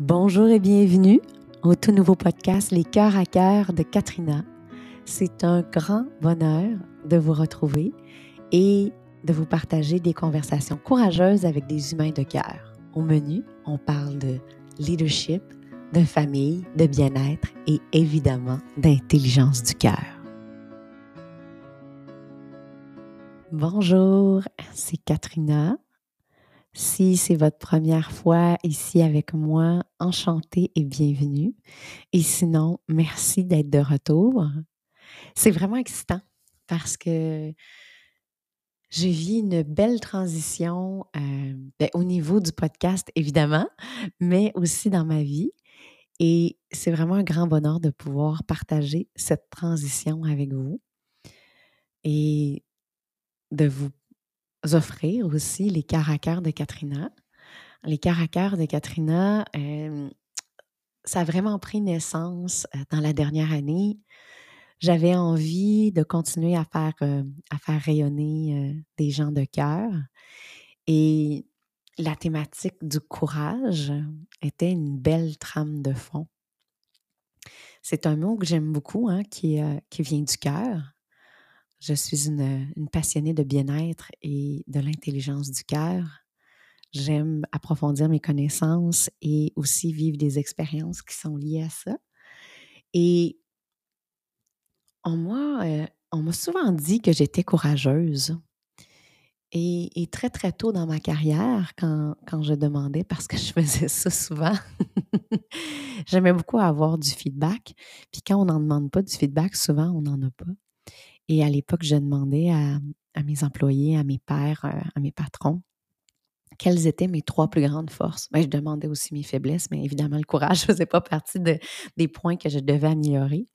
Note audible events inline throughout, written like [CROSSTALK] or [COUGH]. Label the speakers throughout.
Speaker 1: Bonjour et bienvenue au tout nouveau podcast Les cœurs à cœur de Katrina. C'est un grand bonheur de vous retrouver et de vous partager des conversations courageuses avec des humains de cœur. Au menu, on parle de leadership, de famille, de bien-être et évidemment d'intelligence du cœur. Bonjour, c'est Katrina. Si c'est votre première fois ici avec moi, enchantée et bienvenue. Et sinon, merci d'être de retour. C'est vraiment excitant parce que je vis une belle transition euh, ben, au niveau du podcast, évidemment, mais aussi dans ma vie. Et c'est vraiment un grand bonheur de pouvoir partager cette transition avec vous et de vous offrir aussi les caractères de Katrina. Les caractères de Katrina, ça a vraiment pris naissance dans la dernière année. J'avais envie de continuer à faire, à faire rayonner des gens de cœur. Et la thématique du courage était une belle trame de fond. C'est un mot que j'aime beaucoup, hein, qui, qui vient du cœur. Je suis une, passionnée de bien-être et de l'intelligence du cœur. J'aime approfondir mes connaissances et aussi vivre des expériences qui sont liées à ça. Et en moi, euh, on m'a souvent dit que j'étais courageuse. Et, très, très tôt dans ma carrière, quand, quand, je demandais, parce que [LAUGHS] je faisais ça souvent, j'aimais beaucoup avoir du feedback. Puis quand on n'en demande pas du feedback, souvent, on n'en a pas. Et à l'époque, je demandais à, mes employés, à mes pères, euh, à mes patrons, quelles étaient mes trois plus grandes forces. Ben, je demandais aussi mes faiblesses, mais évidemment, le courage ne [LAUGHS] faisait pas partie des points que je devais améliorer.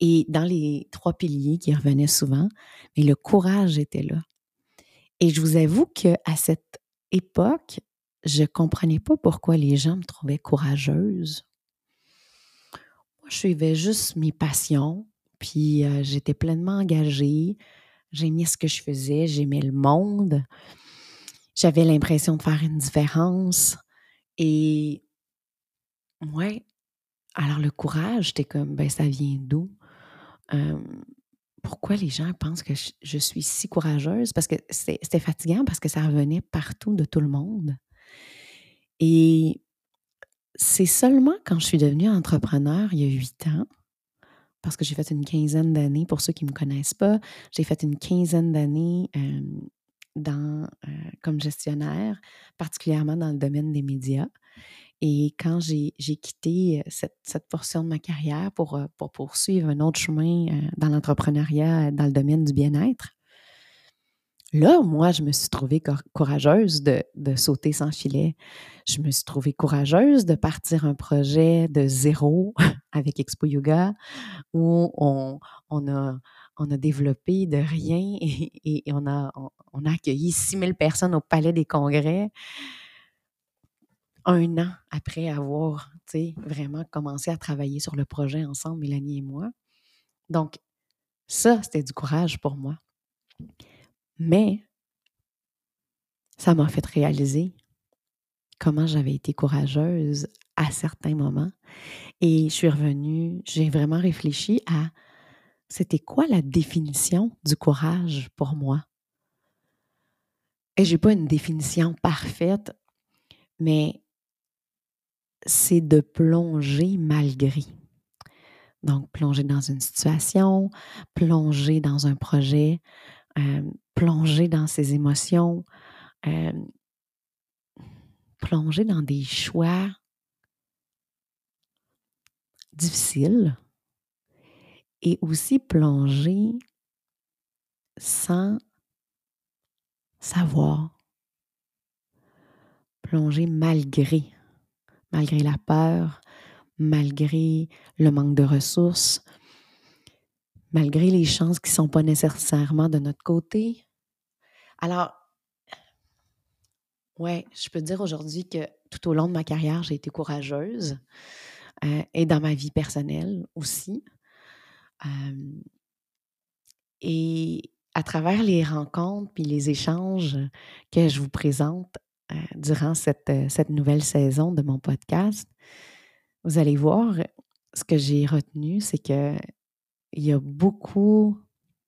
Speaker 1: Et dans les trois piliers qui revenaient souvent, le courage était là. Et je vous avoue qu'à cette époque, je ne comprenais pas pourquoi les gens me trouvaient courageuse. Moi, je suivais juste mes passions, puis j'étais pleinement engagée. J'aimais ce que je faisais, j'aimais le monde. J'avais l'impression de faire une différence. Et ouais, alors le courage, j'étais comme, ben ça vient d'où? pourquoi les gens pensent que je, suis si courageuse? Parce que c'était fatigant, parce que ça revenait partout de tout le monde. Et c'est seulement quand je suis devenue entrepreneur il y a huit ans parce que j'ai fait une quinzaine d'années, pour ceux qui ne me connaissent pas, j'ai fait une quinzaine d'années dans, comme gestionnaire, particulièrement dans le domaine des médias. Et quand j'ai quitté cette, portion de ma carrière pour poursuivre un autre chemin dans l'entrepreneuriat, dans le domaine du bien-être, Là, moi, je me suis trouvée courageuse de, sauter sans filet. Je me suis trouvée courageuse de partir un projet de zéro [LAUGHS] avec Expo Yoga où on, a, on développé de rien [LAUGHS] et, on, a, on, a accueilli 6000 personnes au Palais des Congrès un an après avoir vraiment commencé à travailler sur le projet ensemble, Mélanie et moi. Donc, ça, c'était du courage pour moi. Mais ça m'a fait réaliser comment j'avais été courageuse à certains moments. Et je suis revenue, j'ai vraiment réfléchi à c'était quoi la définition du courage pour moi? Et je n'ai pas une définition parfaite, mais c'est de plonger malgré. Donc, plonger dans une situation, plonger dans un projet, euh, plonger dans ses émotions, euh, plonger dans des choix difficiles et aussi plonger sans savoir, plonger malgré, malgré la peur, malgré le manque de ressources, malgré les chances qui ne sont pas nécessairement de notre côté. Alors, ouais, je peux dire aujourd'hui que tout au long de ma carrière, j'ai été courageuse euh, et dans ma vie personnelle aussi. et à travers les rencontres puis les échanges que je vous présente durant cette, cette nouvelle saison de mon podcast, vous allez voir, ce que j'ai retenu, c'est que il y a beaucoup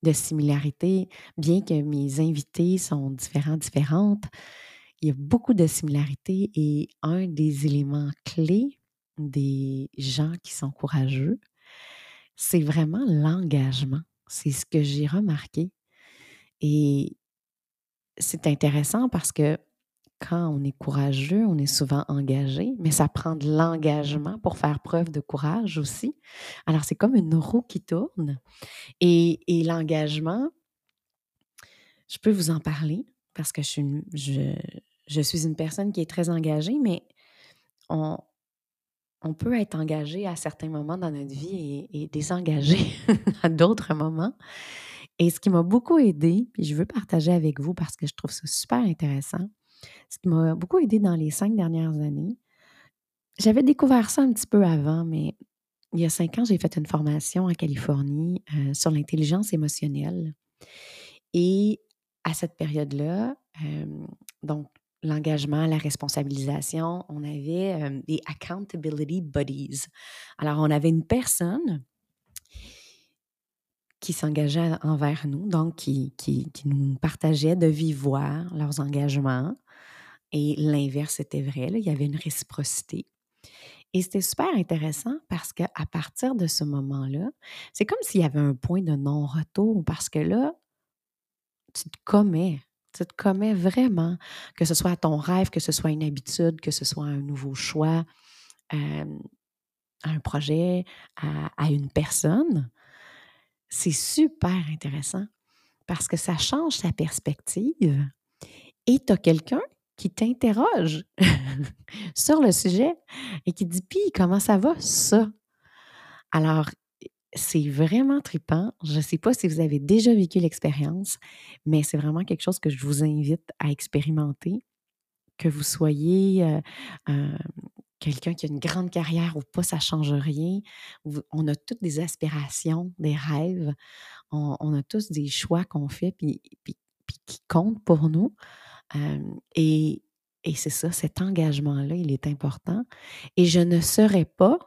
Speaker 1: de similarités, bien que mes invités sont différents, différentes. Il y a beaucoup de similarités et un des éléments clés des gens qui sont courageux, c'est vraiment l'engagement. C'est ce que j'ai remarqué. Et c'est intéressant parce que quand on est courageux, on est souvent engagé, mais ça prend de l'engagement pour faire preuve de courage aussi. Alors, c'est comme une roue qui tourne. Et, l'engagement, je peux vous en parler parce que je suis, une, je, suis une personne qui est très engagée, mais on, on peut être engagé à certains moments dans notre vie et, et désengagé [LAUGHS] à d'autres moments. Et ce qui m'a beaucoup aidé, puis je veux partager avec vous parce que je trouve ça super intéressant, ce qui m'a beaucoup aidé dans les cinq dernières années. J'avais découvert ça un petit peu avant, mais il y a cinq ans, j'ai fait une formation en Californie euh, sur l'intelligence émotionnelle. Et à cette période-là, euh, donc l'engagement, la responsabilisation, on avait euh, des accountability buddies. Alors, on avait une personne qui s'engageait envers nous, donc qui, qui, nous partageait de vive voix leurs engagements. Et l'inverse était vrai, il y avait une réciprocité. Et c'était super intéressant parce qu'à partir de ce moment-là, c'est comme s'il y avait un point de non-retour parce que là, tu te commets. Tu te commets vraiment, que ce soit ton rêve, que ce soit une habitude, que ce soit un nouveau choix, à un projet, à, à une personne. C'est super intéressant parce que ça change ta perspective et tu as quelqu'un qui t'interroge [LAUGHS] sur le sujet et qui dit Puis, comment ça va, ça? Alors, c'est vraiment tripant. Je ne sais pas si vous avez déjà vécu l'expérience, mais c'est vraiment quelque chose que je vous invite à expérimenter. Que vous soyez euh, euh, quelqu'un qui a une grande carrière ou pas, ça ne change rien. On a toutes des aspirations, des rêves. On, a tous des choix qu'on fait puis, puis, qui comptent pour nous et, c'est ça, cet engagement-là, il est important. Et je ne serais pas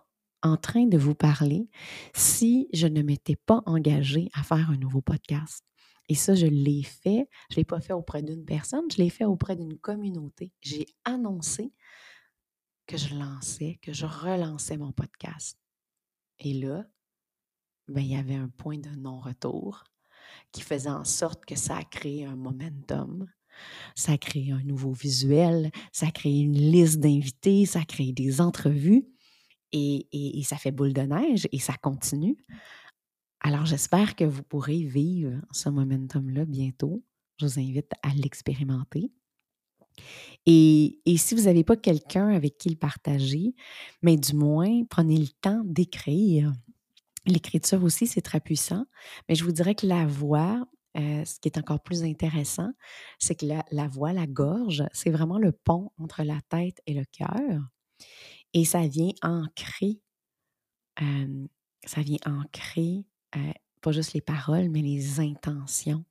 Speaker 1: en train de vous parler si je ne m'étais pas engagée à faire un nouveau podcast. Et ça, je l'ai fait. Je ne l'ai pas fait auprès d'une personne, je l'ai fait auprès d'une communauté. J'ai annoncé que je lançais, que je relançais mon podcast. Et là, ben, il y avait un point de non-retour qui faisait en sorte que ça a créé un momentum ça a créé un nouveau visuel, ça a créé une liste d'invités, ça a créé des entrevues et, ça fait boule de neige et ça continue. Alors j'espère que vous pourrez vivre ce momentum-là bientôt. Je vous invite à l'expérimenter. Et, et, si vous n'avez pas quelqu'un avec qui le partager, mais du moins, prenez le temps d'écrire. L'écriture aussi, c'est très puissant, mais je vous dirais que la voix, euh, ce qui est encore plus intéressant, c'est que la, voix, la gorge, c'est vraiment le pont entre la tête et le cœur. Et ça vient ancrer, ça vient ancrer euh, pas juste les paroles, mais les intentions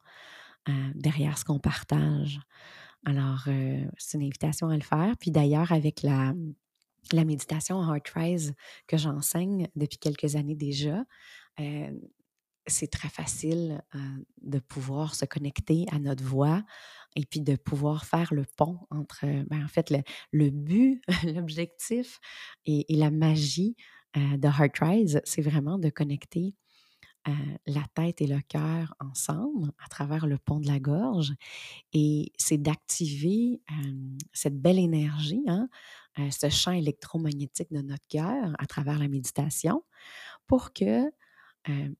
Speaker 1: euh, derrière ce qu'on partage. Alors, c'est une invitation à le faire. Puis d'ailleurs, avec la, la méditation Heart Rise que j'enseigne depuis quelques années déjà, c'est très facile de pouvoir se connecter à notre voix et puis de pouvoir faire le pont entre, ben, en fait, le, but, [LAUGHS] l'objectif et, la magie de Heart Rise, c'est vraiment de connecter la tête et le cœur ensemble à travers le pont de la gorge et c'est d'activer cette belle énergie, hein, ce champ électromagnétique de notre cœur à travers la méditation pour que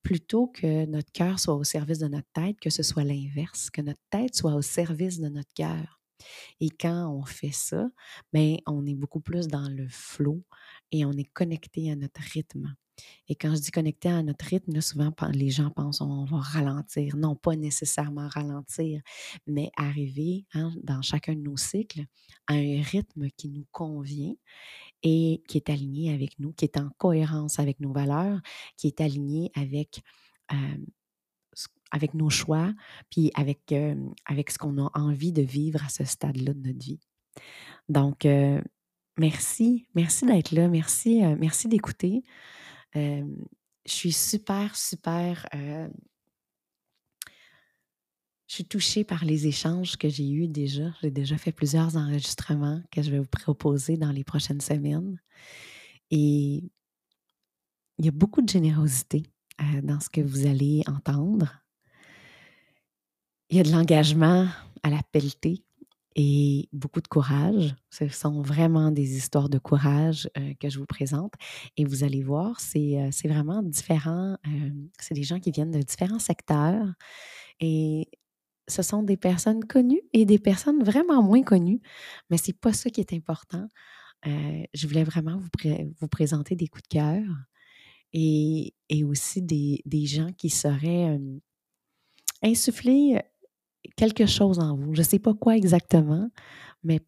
Speaker 1: plutôt que notre cœur soit au service de notre tête, que ce soit l'inverse, que notre tête soit au service de notre cœur. Et quand on fait ça, bien, on est beaucoup plus dans le flot et on est connecté à notre rythme. Et quand je dis connecté à notre rythme, souvent les gens pensent on va ralentir. Non, pas nécessairement ralentir, mais arriver hein, dans chacun de nos cycles à un rythme qui nous convient et qui est aligné avec nous, qui est en cohérence avec nos valeurs, qui est aligné avec, avec nos choix, puis avec, avec ce qu'on a envie de vivre à ce stade-là de notre vie. Donc, merci, merci d'être là, merci, merci d'écouter. je suis super, super je suis touchée par les échanges que j'ai eus déjà. J'ai déjà fait plusieurs enregistrements que je vais vous proposer dans les prochaines semaines. Et il y a beaucoup de générosité euh, dans ce que vous allez entendre. Il y a de l'engagement à la pelletée et beaucoup de courage. Ce sont vraiment des histoires de courage euh, que je vous présente. Et vous allez voir, c'est euh, vraiment différent. c'est des gens qui viennent de différents secteurs. Et ce sont des personnes connues et des personnes vraiment moins connues, mais c'est pas ça qui est important. Euh, je voulais vraiment vous, présenter des coups de cœur et, aussi des, gens qui sauraient insuffler quelque chose en vous. Je ne sais pas quoi exactement, mais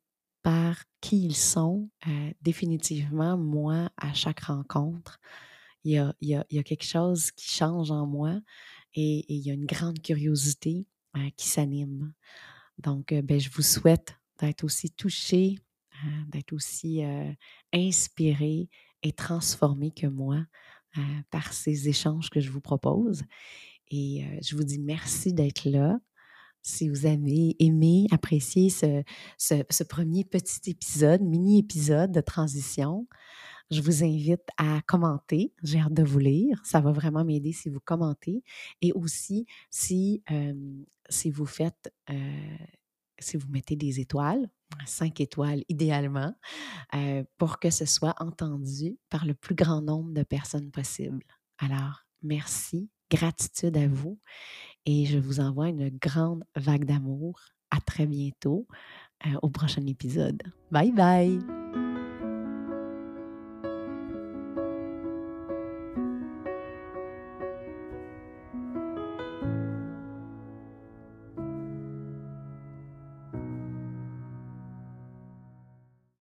Speaker 1: par qui ils sont, euh, définitivement, moi, à chaque rencontre, il y a, y a, quelque chose qui change en moi et il y a une grande curiosité euh, qui s'anime. Donc, euh, ben, je vous souhaite d'être aussi touché, euh, d'être aussi inspiré et transformé que moi par ces échanges que je vous propose. Et je vous dis merci d'être là. Si vous avez aimé, apprécié ce, ce premier petit épisode, mini-épisode de transition, je vous invite à commenter. J'ai hâte de vous lire. Ça va vraiment m'aider si vous commentez. Et aussi, si, si vous faites, si vous mettez des étoiles, cinq étoiles idéalement, pour que ce soit entendu par le plus grand nombre de personnes possible. Alors, merci, gratitude à vous et je vous envoie une grande vague d'amour. À très bientôt au prochain épisode. Bye bye!